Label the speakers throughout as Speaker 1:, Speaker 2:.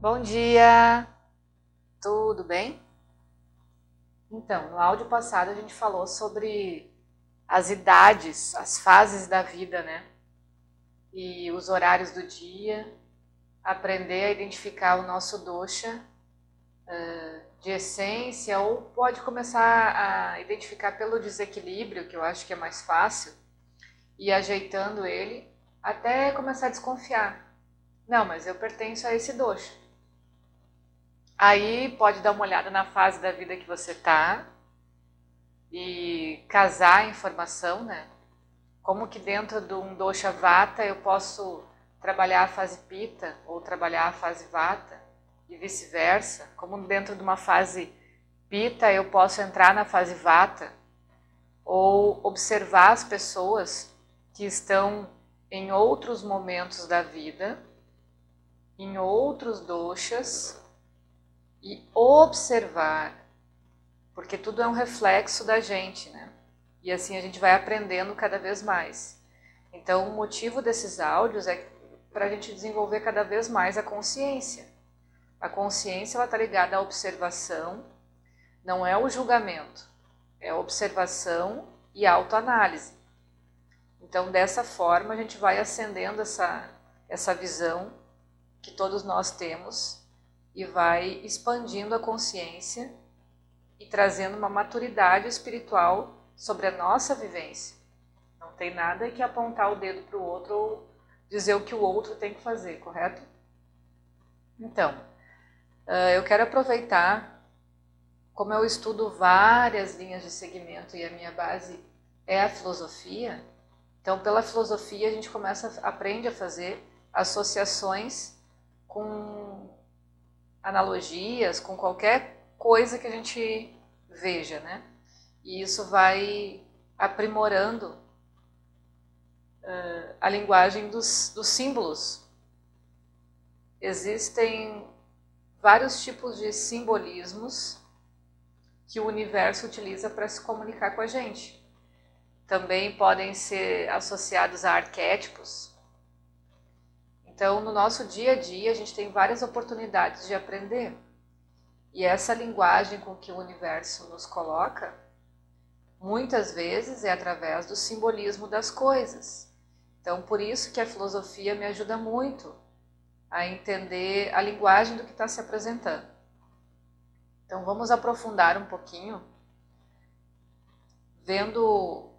Speaker 1: Bom dia! Tudo bem? Então, no áudio passado a gente falou sobre as idades, as fases da vida, né? E os horários do dia, aprender a identificar o nosso dosha uh, de essência, ou pode começar a identificar pelo desequilíbrio, que eu acho que é mais fácil, e ajeitando ele, até começar a desconfiar. Não, mas eu pertenço a esse dosha. Aí pode dar uma olhada na fase da vida que você está e casar a informação, né? Como que dentro de um dosha vata eu posso trabalhar a fase pita ou trabalhar a fase vata e vice-versa. Como dentro de uma fase pita eu posso entrar na fase vata ou observar as pessoas que estão em outros momentos da vida, em outros doshas e observar, porque tudo é um reflexo da gente, né? E assim a gente vai aprendendo cada vez mais. Então, o motivo desses áudios é para a gente desenvolver cada vez mais a consciência. A consciência está ligada à observação, não é o julgamento, é a observação e autoanálise. Então, dessa forma, a gente vai acendendo essa, essa visão que todos nós temos e vai expandindo a consciência e trazendo uma maturidade espiritual sobre a nossa vivência. Não tem nada que apontar o dedo para o outro ou dizer o que o outro tem que fazer, correto? Então, eu quero aproveitar, como eu estudo várias linhas de segmento e a minha base é a filosofia, então pela filosofia a gente começa, aprende a fazer associações com analogias com qualquer coisa que a gente veja, né? E isso vai aprimorando uh, a linguagem dos, dos símbolos. Existem vários tipos de simbolismos que o universo utiliza para se comunicar com a gente. Também podem ser associados a arquétipos, então, no nosso dia a dia, a gente tem várias oportunidades de aprender. E essa linguagem com que o universo nos coloca, muitas vezes é através do simbolismo das coisas. Então, por isso que a filosofia me ajuda muito a entender a linguagem do que está se apresentando. Então, vamos aprofundar um pouquinho, vendo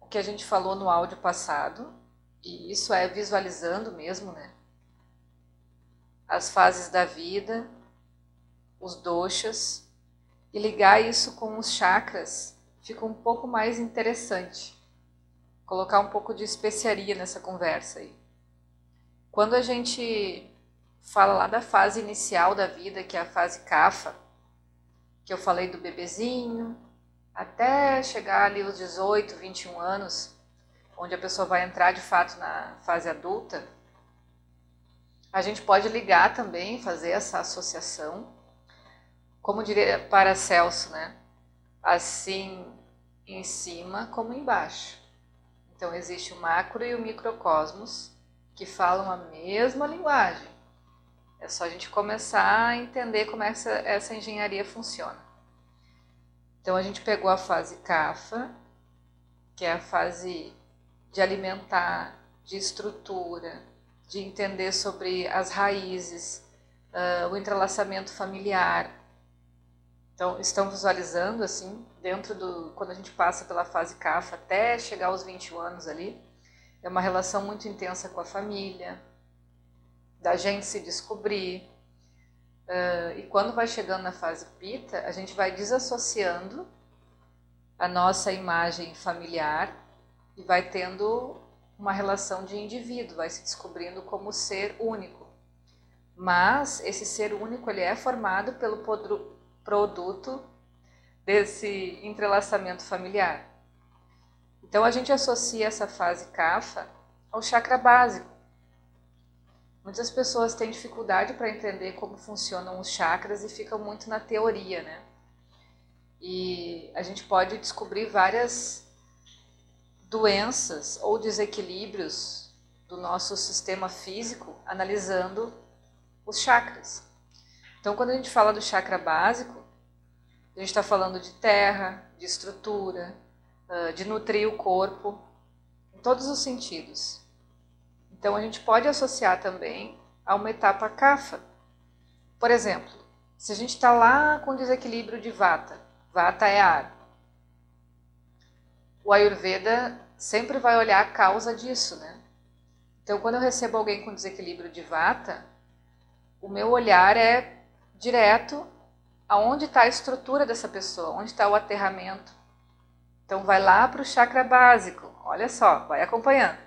Speaker 1: o que a gente falou no áudio passado e isso é visualizando mesmo, né? As fases da vida, os doshas, e ligar isso com os chakras fica um pouco mais interessante. Colocar um pouco de especiaria nessa conversa aí. Quando a gente fala lá da fase inicial da vida, que é a fase kafa, que eu falei do bebezinho, até chegar ali aos 18, 21 anos, onde a pessoa vai entrar de fato na fase adulta, a gente pode ligar também, fazer essa associação, como diria Paracelso, né? Assim em cima como embaixo. Então existe o macro e o microcosmos que falam a mesma linguagem. É só a gente começar a entender como essa, essa engenharia funciona. Então a gente pegou a fase CAFA, que é a fase de alimentar, de estrutura, de entender sobre as raízes, uh, o entrelaçamento familiar. Então, estão visualizando assim, dentro do. quando a gente passa pela fase CAFA até chegar aos 21 anos ali, é uma relação muito intensa com a família, da gente se descobrir. Uh, e quando vai chegando na fase PITA, a gente vai desassociando a nossa imagem familiar e vai tendo uma relação de indivíduo, vai se descobrindo como ser único. Mas esse ser único ele é formado pelo produto desse entrelaçamento familiar. Então a gente associa essa fase kafa ao chakra básico. Muitas pessoas têm dificuldade para entender como funcionam os chakras e ficam muito na teoria, né? E a gente pode descobrir várias doenças ou desequilíbrios do nosso sistema físico, analisando os chakras. Então, quando a gente fala do chakra básico, a gente está falando de terra, de estrutura, de nutrir o corpo, em todos os sentidos. Então, a gente pode associar também a uma etapa kafa. Por exemplo, se a gente está lá com desequilíbrio de vata, vata é ar. O Ayurveda sempre vai olhar a causa disso, né? Então, quando eu recebo alguém com desequilíbrio de vata, o meu olhar é direto aonde está a estrutura dessa pessoa, onde está o aterramento. Então, vai lá para o chakra básico. Olha só, vai acompanhando.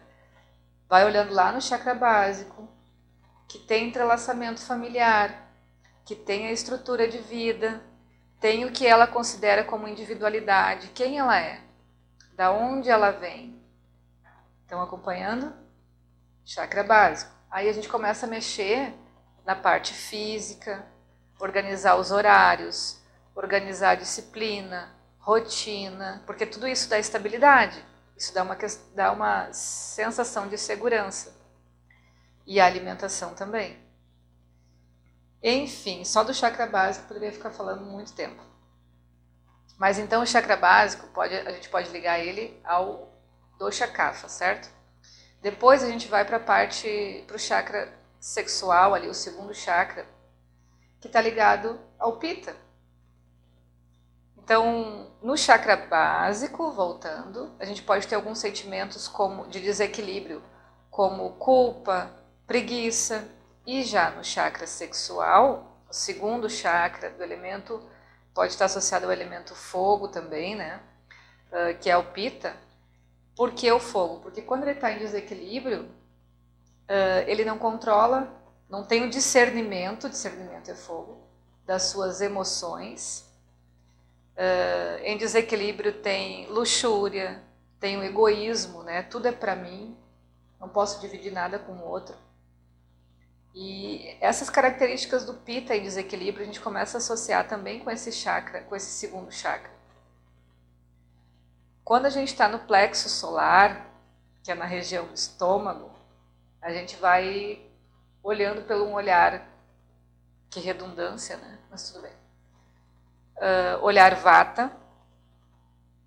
Speaker 1: Vai olhando lá no chakra básico, que tem entrelaçamento familiar, que tem a estrutura de vida, tem o que ela considera como individualidade, quem ela é, da onde ela vem. Estão acompanhando? Chakra básico. Aí a gente começa a mexer na parte física, organizar os horários, organizar a disciplina, rotina, porque tudo isso dá estabilidade, isso dá uma, dá uma sensação de segurança. E a alimentação também. Enfim, só do chakra básico poderia ficar falando muito tempo. Mas então o chakra básico, pode, a gente pode ligar ele ao dosha kapha, certo? Depois a gente vai para a parte, para o chakra sexual ali, o segundo chakra, que está ligado ao pita. Então, no chakra básico, voltando, a gente pode ter alguns sentimentos como de desequilíbrio, como culpa, preguiça, e já no chakra sexual, o segundo chakra do elemento pode estar associado ao elemento fogo também, né? Uh, que é o pita. Por que o fogo? Porque quando ele está em desequilíbrio, uh, ele não controla, não tem o discernimento, discernimento é fogo, das suas emoções. Uh, em desequilíbrio tem luxúria, tem o egoísmo, né? Tudo é para mim, não posso dividir nada com o outro. E essas características do pita em desequilíbrio a gente começa a associar também com esse chakra, com esse segundo chakra. Quando a gente está no plexo solar, que é na região do estômago, a gente vai olhando pelo um olhar, que redundância, né? Mas tudo bem. Uh, olhar vata,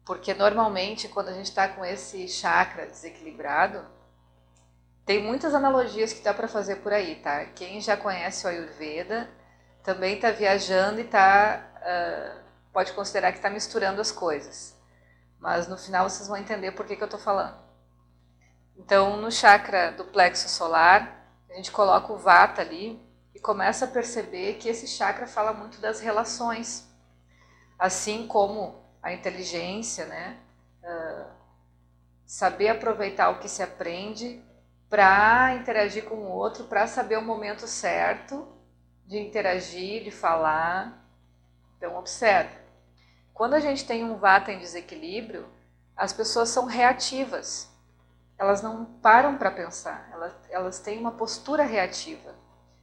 Speaker 1: porque normalmente quando a gente está com esse chakra desequilibrado, tem muitas analogias que dá para fazer por aí, tá? Quem já conhece o Ayurveda também está viajando e tá, uh, pode considerar que está misturando as coisas. Mas no final vocês vão entender por que, que eu estou falando. Então, no chakra do plexo solar, a gente coloca o Vata ali e começa a perceber que esse chakra fala muito das relações. Assim como a inteligência, né? Uh, saber aproveitar o que se aprende para interagir com o outro, para saber o momento certo de interagir, de falar. Então, observe. Quando a gente tem um vata em desequilíbrio, as pessoas são reativas. Elas não param para pensar, elas, elas têm uma postura reativa.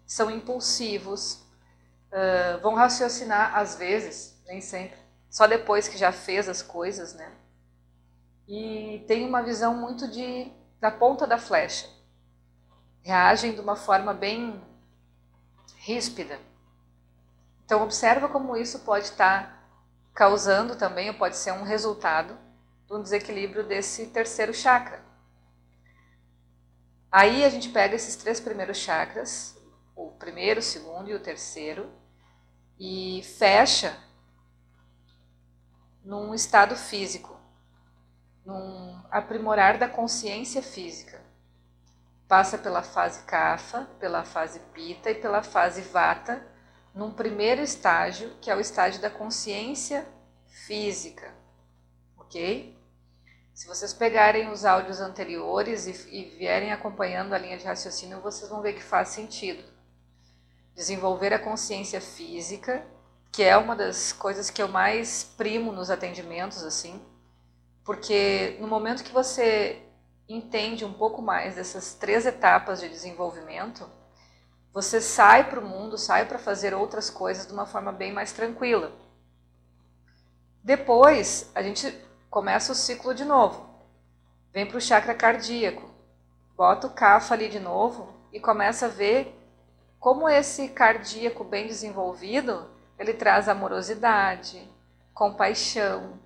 Speaker 1: São impulsivos, uh, vão raciocinar às vezes, nem sempre, só depois que já fez as coisas, né? E tem uma visão muito de da ponta da flecha. Reagem de uma forma bem ríspida. Então observa como isso pode estar causando também, ou pode ser um resultado de um desequilíbrio desse terceiro chakra. Aí a gente pega esses três primeiros chakras, o primeiro, o segundo e o terceiro, e fecha num estado físico num aprimorar da consciência física. Passa pela fase Kapha, pela fase Pita e pela fase Vata, num primeiro estágio, que é o estágio da consciência física. Ok? Se vocês pegarem os áudios anteriores e, e vierem acompanhando a linha de raciocínio, vocês vão ver que faz sentido. Desenvolver a consciência física, que é uma das coisas que eu mais primo nos atendimentos, assim, porque no momento que você entende um pouco mais dessas três etapas de desenvolvimento, você sai para o mundo, sai para fazer outras coisas de uma forma bem mais tranquila. Depois, a gente começa o ciclo de novo. Vem para o chakra cardíaco. Bota o kafa ali de novo e começa a ver como esse cardíaco bem desenvolvido, ele traz amorosidade, compaixão,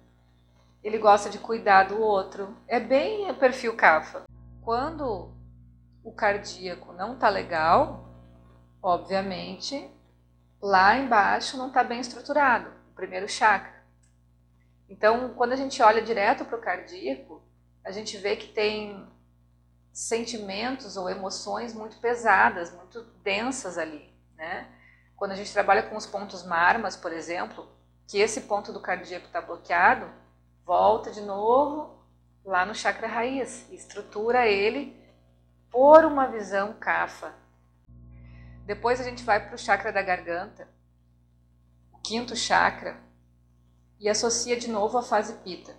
Speaker 1: ele gosta de cuidar do outro. É bem o perfil CAFA. Quando o cardíaco não está legal, obviamente, lá embaixo não está bem estruturado, o primeiro chakra. Então, quando a gente olha direto para o cardíaco, a gente vê que tem sentimentos ou emoções muito pesadas, muito densas ali, né? Quando a gente trabalha com os pontos marmas, por exemplo, que esse ponto do cardíaco está bloqueado, volta de novo lá no chakra raiz, estrutura ele por uma visão kafa. Depois a gente vai para o chakra da garganta, o quinto chakra, e associa de novo a fase pita.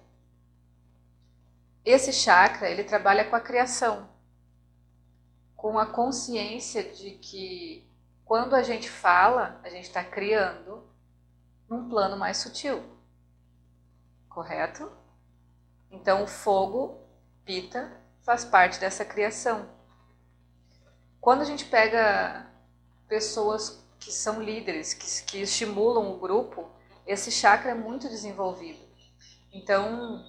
Speaker 1: Esse chakra, ele trabalha com a criação, com a consciência de que quando a gente fala, a gente está criando num plano mais sutil. Correto? Então, o fogo, pita, faz parte dessa criação. Quando a gente pega pessoas que são líderes, que, que estimulam o grupo, esse chakra é muito desenvolvido. Então,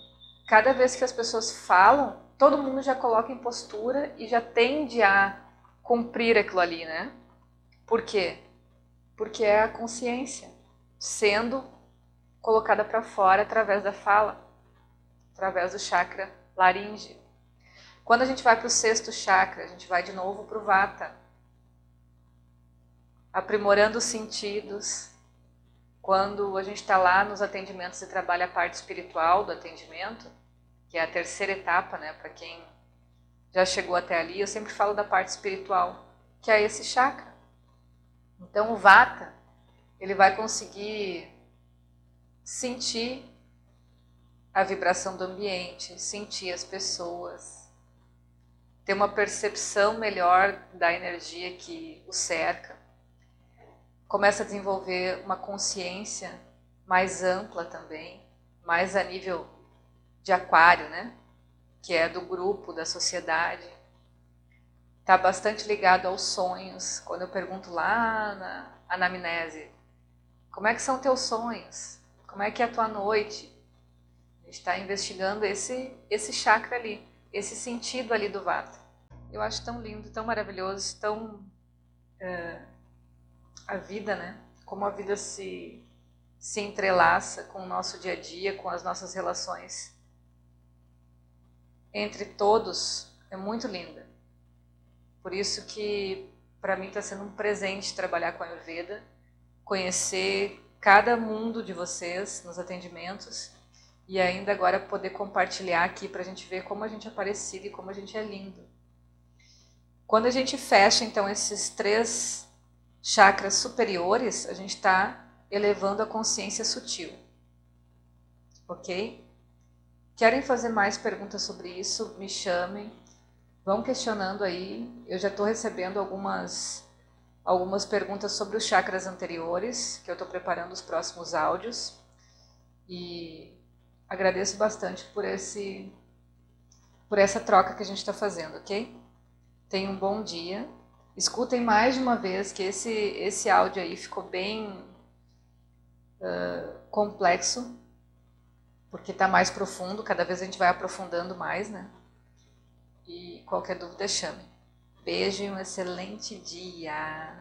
Speaker 1: cada vez que as pessoas falam, todo mundo já coloca em postura e já tende a cumprir aquilo ali, né? Por quê? Porque é a consciência sendo colocada para fora através da fala, através do chakra laringe. Quando a gente vai para o sexto chakra, a gente vai de novo para o vata, aprimorando os sentidos, quando a gente está lá nos atendimentos e trabalha a parte espiritual do atendimento, que é a terceira etapa, né, para quem já chegou até ali, eu sempre falo da parte espiritual, que é esse chakra. Então o Vata, ele vai conseguir sentir a vibração do ambiente, sentir as pessoas, ter uma percepção melhor da energia que o cerca começa a desenvolver uma consciência mais ampla também, mais a nível de aquário, né? Que é do grupo, da sociedade. Está bastante ligado aos sonhos. Quando eu pergunto lá na anamnese, como é que são teus sonhos? Como é que é a tua noite? Está investigando esse, esse chakra ali, esse sentido ali do Vata. Eu acho tão lindo, tão maravilhoso, tão... É, a vida, né? Como a vida se, se entrelaça com o nosso dia a dia, com as nossas relações entre todos, é muito linda. Por isso que para mim está sendo um presente trabalhar com a Ayurveda, conhecer cada mundo de vocês nos atendimentos e ainda agora poder compartilhar aqui para a gente ver como a gente é parecido e como a gente é lindo. Quando a gente fecha então esses três chakras superiores, a gente está elevando a consciência sutil. Ok? Querem fazer mais perguntas sobre isso? Me chamem. Vão questionando aí. Eu já estou recebendo algumas, algumas perguntas sobre os chakras anteriores, que eu estou preparando os próximos áudios. E agradeço bastante por, esse, por essa troca que a gente está fazendo, ok? Tenham um bom dia Escutem mais de uma vez que esse, esse áudio aí ficou bem uh, complexo, porque está mais profundo, cada vez a gente vai aprofundando mais, né? E qualquer dúvida chame. Beijo e um excelente dia!